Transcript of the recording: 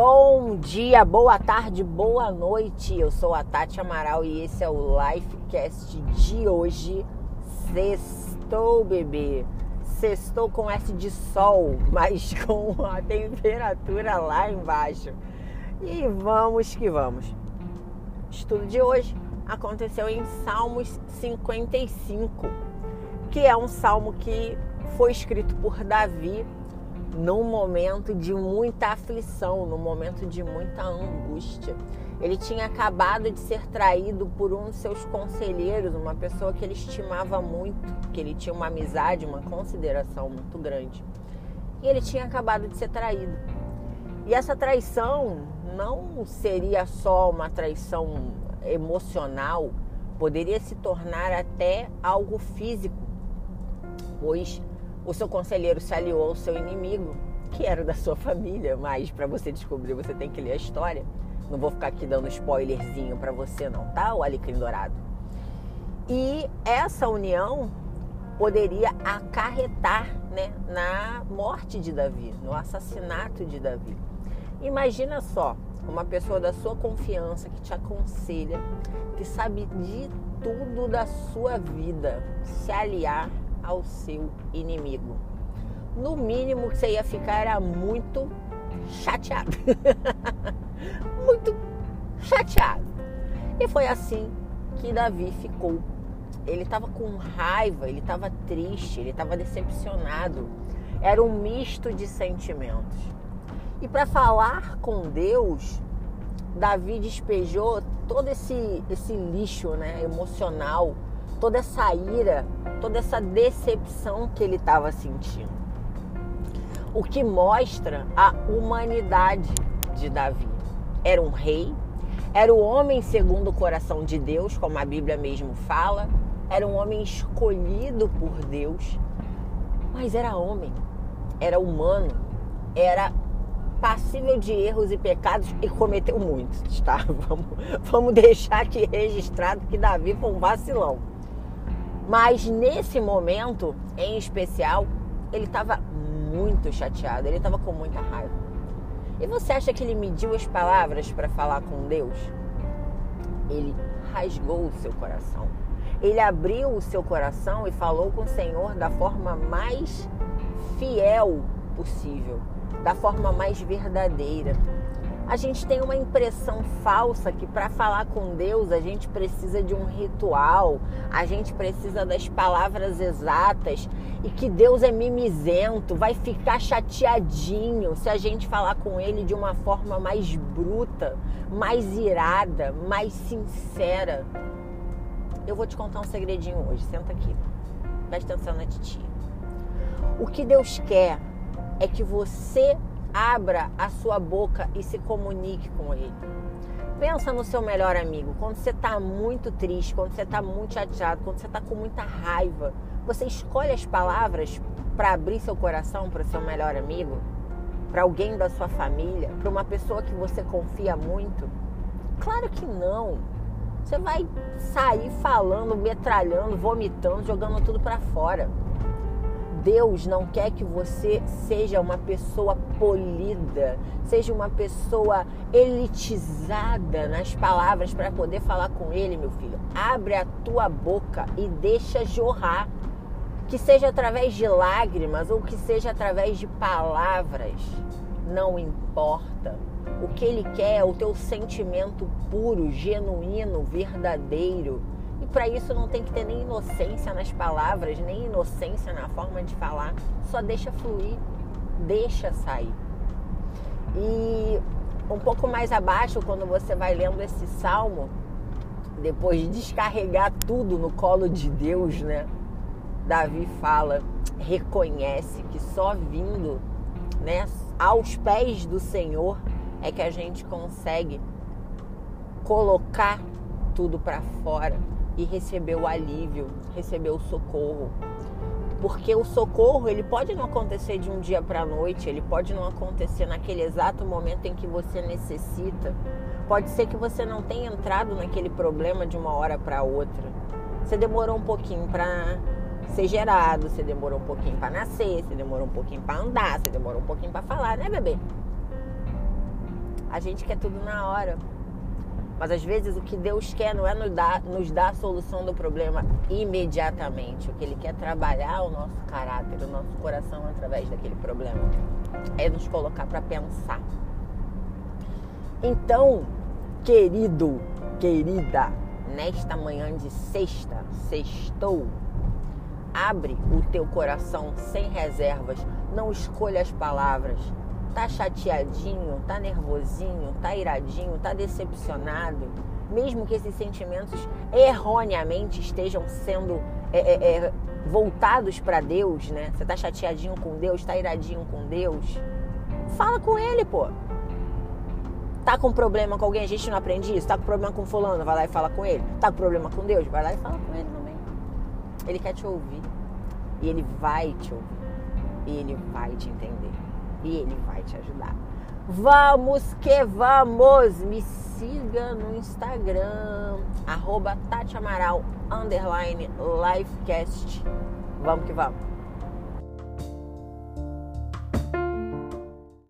Bom dia, boa tarde, boa noite. Eu sou a Tati Amaral e esse é o Lifecast de hoje. Sextou, bebê. Sextou com S de sol, mas com a temperatura lá embaixo. E vamos que vamos. O estudo de hoje aconteceu em Salmos 55, que é um salmo que foi escrito por Davi num momento de muita aflição, num momento de muita angústia. Ele tinha acabado de ser traído por um de seus conselheiros, uma pessoa que ele estimava muito, que ele tinha uma amizade, uma consideração muito grande. E ele tinha acabado de ser traído. E essa traição não seria só uma traição emocional, poderia se tornar até algo físico, pois o seu conselheiro se aliou ao seu inimigo, que era da sua família, mas para você descobrir você tem que ler a história. Não vou ficar aqui dando spoilerzinho para você não, tá? O Alecrim Dourado. E essa união poderia acarretar né, na morte de Davi, no assassinato de Davi. Imagina só, uma pessoa da sua confiança que te aconselha, que sabe de tudo da sua vida, se aliar ao seu inimigo. No mínimo que você ia ficar era muito chateado. muito chateado. E foi assim que Davi ficou. Ele estava com raiva, ele estava triste, ele estava decepcionado. Era um misto de sentimentos. E para falar com Deus, Davi despejou todo esse, esse lixo né, emocional toda essa ira, toda essa decepção que ele estava sentindo. O que mostra a humanidade de Davi. Era um rei, era o homem segundo o coração de Deus, como a Bíblia mesmo fala, era um homem escolhido por Deus, mas era homem, era humano, era passível de erros e pecados e cometeu muitos, tá? Vamos, vamos deixar aqui registrado que Davi foi um vacilão. Mas nesse momento, em especial, ele estava muito chateado, ele estava com muita raiva. E você acha que ele mediu as palavras para falar com Deus? Ele rasgou o seu coração. Ele abriu o seu coração e falou com o Senhor da forma mais fiel possível, da forma mais verdadeira a gente tem uma impressão falsa que para falar com Deus a gente precisa de um ritual, a gente precisa das palavras exatas e que Deus é mimizento, vai ficar chateadinho se a gente falar com Ele de uma forma mais bruta, mais irada, mais sincera. Eu vou te contar um segredinho hoje, senta aqui, presta atenção na titia. O que Deus quer é que você abra a sua boca e se comunique com ele. Pensa no seu melhor amigo. Quando você está muito triste, quando você está muito chateado, quando você está com muita raiva, você escolhe as palavras para abrir seu coração para o seu melhor amigo, para alguém da sua família, para uma pessoa que você confia muito? Claro que não. Você vai sair falando, metralhando, vomitando, jogando tudo para fora. Deus não quer que você seja uma pessoa polida, seja uma pessoa elitizada nas palavras para poder falar com Ele, meu filho. Abre a tua boca e deixa jorrar. Que seja através de lágrimas ou que seja através de palavras, não importa. O que Ele quer é o teu sentimento puro, genuíno, verdadeiro e para isso não tem que ter nem inocência nas palavras, nem inocência na forma de falar. Só deixa fluir, deixa sair. E um pouco mais abaixo, quando você vai lendo esse salmo, depois de descarregar tudo no colo de Deus, né? Davi fala, reconhece que só vindo, né, aos pés do Senhor é que a gente consegue colocar tudo para fora e receber o alívio, receber o socorro. Porque o socorro, ele pode não acontecer de um dia para a noite, ele pode não acontecer naquele exato momento em que você necessita. Pode ser que você não tenha entrado naquele problema de uma hora para outra. Você demorou um pouquinho para ser gerado, você demorou um pouquinho para nascer, você demorou um pouquinho para andar, você demorou um pouquinho para falar, né, bebê? A gente quer tudo na hora. Mas às vezes o que Deus quer não é nos dar, nos dar a solução do problema imediatamente. O que Ele quer é trabalhar o nosso caráter, o nosso coração através daquele problema. É nos colocar para pensar. Então, querido, querida, nesta manhã de sexta, sextou, abre o teu coração sem reservas. Não escolha as palavras tá chateadinho, tá nervosinho, tá iradinho, tá decepcionado, mesmo que esses sentimentos erroneamente estejam sendo é, é, é, voltados para Deus, né? Você tá chateadinho com Deus, tá iradinho com Deus, fala com Ele, pô. Tá com problema com alguém, a gente não aprende isso. Tá com problema com fulano, vai lá e fala com ele. Tá com problema com Deus, vai lá e fala com ele também. Ele quer te ouvir. E ele vai te ouvir. E ele vai te entender e ele vai te ajudar. Vamos que vamos! Me siga no Instagram, arroba Tati Amaral, underline Lifecast. Vamos que vamos!